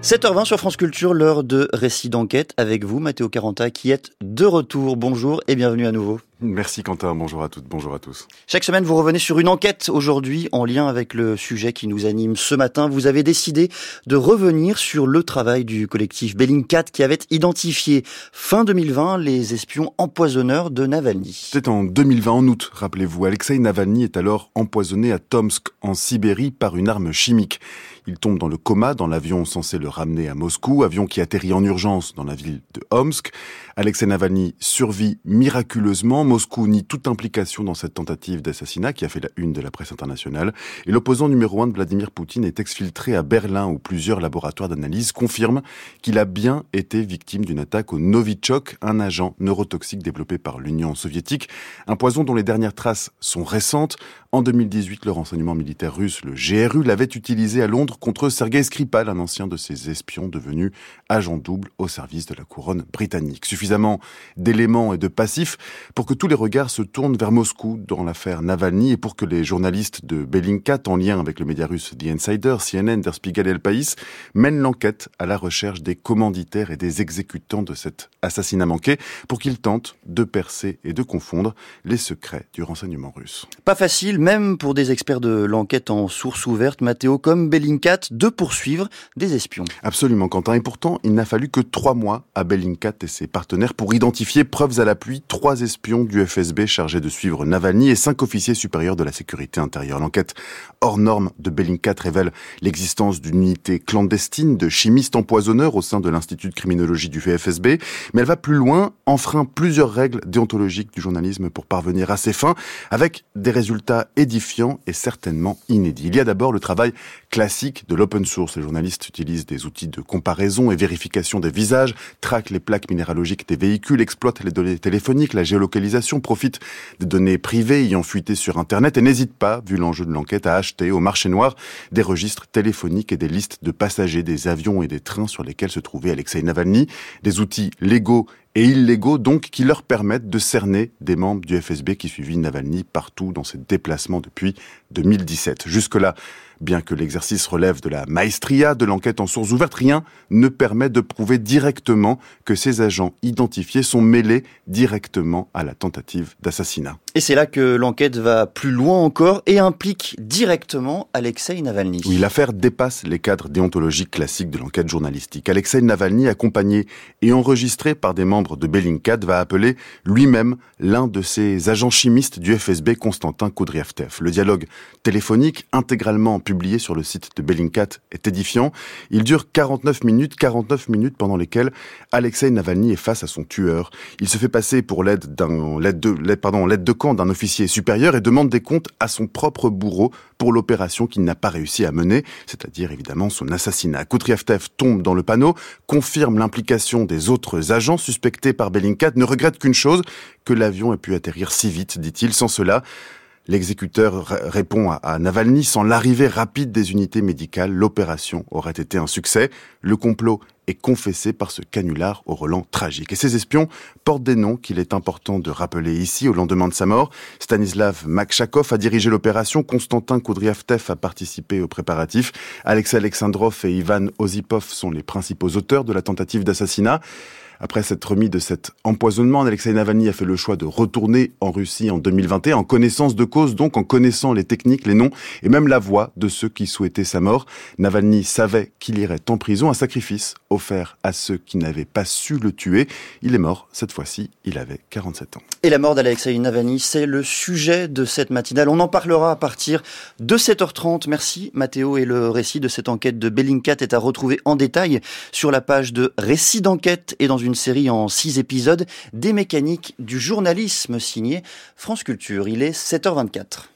7h20 sur France Culture, l'heure de récit d'enquête avec vous, Mathéo Caranta, qui êtes de retour. Bonjour et bienvenue à nouveau. Merci Quentin, bonjour à toutes, bonjour à tous. Chaque semaine, vous revenez sur une enquête aujourd'hui en lien avec le sujet qui nous anime ce matin. Vous avez décidé de revenir sur le travail du collectif Bellingcat qui avait identifié fin 2020 les espions empoisonneurs de Navalny. C'était en 2020 en août, rappelez-vous. Alexei Navalny est alors empoisonné à Tomsk en Sibérie par une arme chimique. Il tombe dans le coma dans l'avion censé le ramener à Moscou, avion qui atterrit en urgence dans la ville de Omsk. Alexei Navalny survit miraculeusement. Moscou nie toute implication dans cette tentative d'assassinat qui a fait la une de la presse internationale. Et l'opposant numéro un de Vladimir Poutine est exfiltré à Berlin où plusieurs laboratoires d'analyse confirment qu'il a bien été victime d'une attaque au Novichok, un agent neurotoxique développé par l'Union soviétique. Un poison dont les dernières traces sont récentes. En 2018, le renseignement militaire russe, le GRU, l'avait utilisé à Londres contre Sergei Skripal, un ancien de ses espions devenu agent double au service de la couronne britannique. Suffisamment d'éléments et de passifs pour que tous les regards se tournent vers Moscou dans l'affaire Navalny et pour que les journalistes de Bellingcat, en lien avec le média russe The Insider, CNN, Der Spiegel et El País, mènent l'enquête à la recherche des commanditaires et des exécutants de cet assassinat manqué pour qu'ils tentent de percer et de confondre les secrets du renseignement russe. Pas facile, même pour des experts de l'enquête en source ouverte, Matteo, comme Bellingcat, de poursuivre des espions. Absolument, Quentin. Et pourtant, il n'a fallu que trois mois à Bellingcat et ses partenaires pour identifier, preuves à l'appui, trois espions du FSB chargés de suivre Navalny et cinq officiers supérieurs de la sécurité intérieure. L'enquête hors norme de Bellingcat révèle l'existence d'une unité clandestine de chimistes empoisonneurs au sein de l'Institut de criminologie du FSB, mais elle va plus loin, enfreint plusieurs règles déontologiques du journalisme pour parvenir à ses fins, avec des résultats édifiants et certainement inédits. Il y a d'abord le travail classique de l'open source. Les journalistes utilisent des outils de comparaison et vérification des visages, traquent les plaques minéralogiques des véhicules, exploitent les données téléphoniques, la géolocalisation, profitent des données privées ayant fuité sur Internet et n'hésitent pas, vu l'enjeu de l'enquête, à acheter au marché noir des registres téléphoniques et des listes de passagers des avions et des trains sur lesquels se trouvait Alexei Navalny, des outils légaux et illégaux donc qui leur permettent de cerner des membres du FSB qui suivaient Navalny partout dans ses déplacements depuis 2017. Jusque-là, bien que l'exercice relève de la maestria de l'enquête en source ouverte, rien ne permet de prouver directement que ces agents identifiés sont mêlés directement à la tentative d'assassinat. Et c'est là que l'enquête va plus loin encore et implique directement Alexei Navalny. Oui, l'affaire dépasse les cadres déontologiques classiques de l'enquête journalistique. Alexei Navalny, accompagné et enregistré par des membres de Bellingcat, va appeler lui-même l'un de ses agents chimistes du FSB, Constantin Koudriavtev. Le dialogue téléphonique, intégralement publié sur le site de Bellingcat, est édifiant. Il dure 49 minutes, 49 minutes pendant lesquelles Alexei Navalny est face à son tueur. Il se fait passer pour l'aide de camp d'un officier supérieur et demande des comptes à son propre bourreau pour l'opération qu'il n'a pas réussi à mener, c'est-à-dire évidemment son assassinat. Koutriavtev tombe dans le panneau, confirme l'implication des autres agents suspectés par Bellingcat, ne regrette qu'une chose, que l'avion ait pu atterrir si vite, dit-il. Sans cela, L'exécuteur répond à Navalny, sans l'arrivée rapide des unités médicales, l'opération aurait été un succès. Le complot est confessé par ce canular au relent tragique. Et ces espions portent des noms qu'il est important de rappeler ici au lendemain de sa mort. Stanislav Makshakov a dirigé l'opération, Konstantin Koudriavtev a participé aux préparatifs, Alexei Alexandrov et Ivan Osipov sont les principaux auteurs de la tentative d'assassinat. Après s'être remis de cet empoisonnement, Alexei Navalny a fait le choix de retourner en Russie en 2021, en connaissance de cause, donc en connaissant les techniques, les noms et même la voix de ceux qui souhaitaient sa mort. Navalny savait qu'il irait en prison, un sacrifice offert à ceux qui n'avaient pas su le tuer. Il est mort, cette fois-ci, il avait 47 ans. Et la mort d'Alexei Navalny, c'est le sujet de cette matinale. On en parlera à partir de 7h30. Merci Mathéo et le récit de cette enquête de Bellingcat est à retrouver en détail sur la page de Récit d'enquête et dans une série en six épisodes des mécaniques du journalisme signé France Culture. Il est 7h24.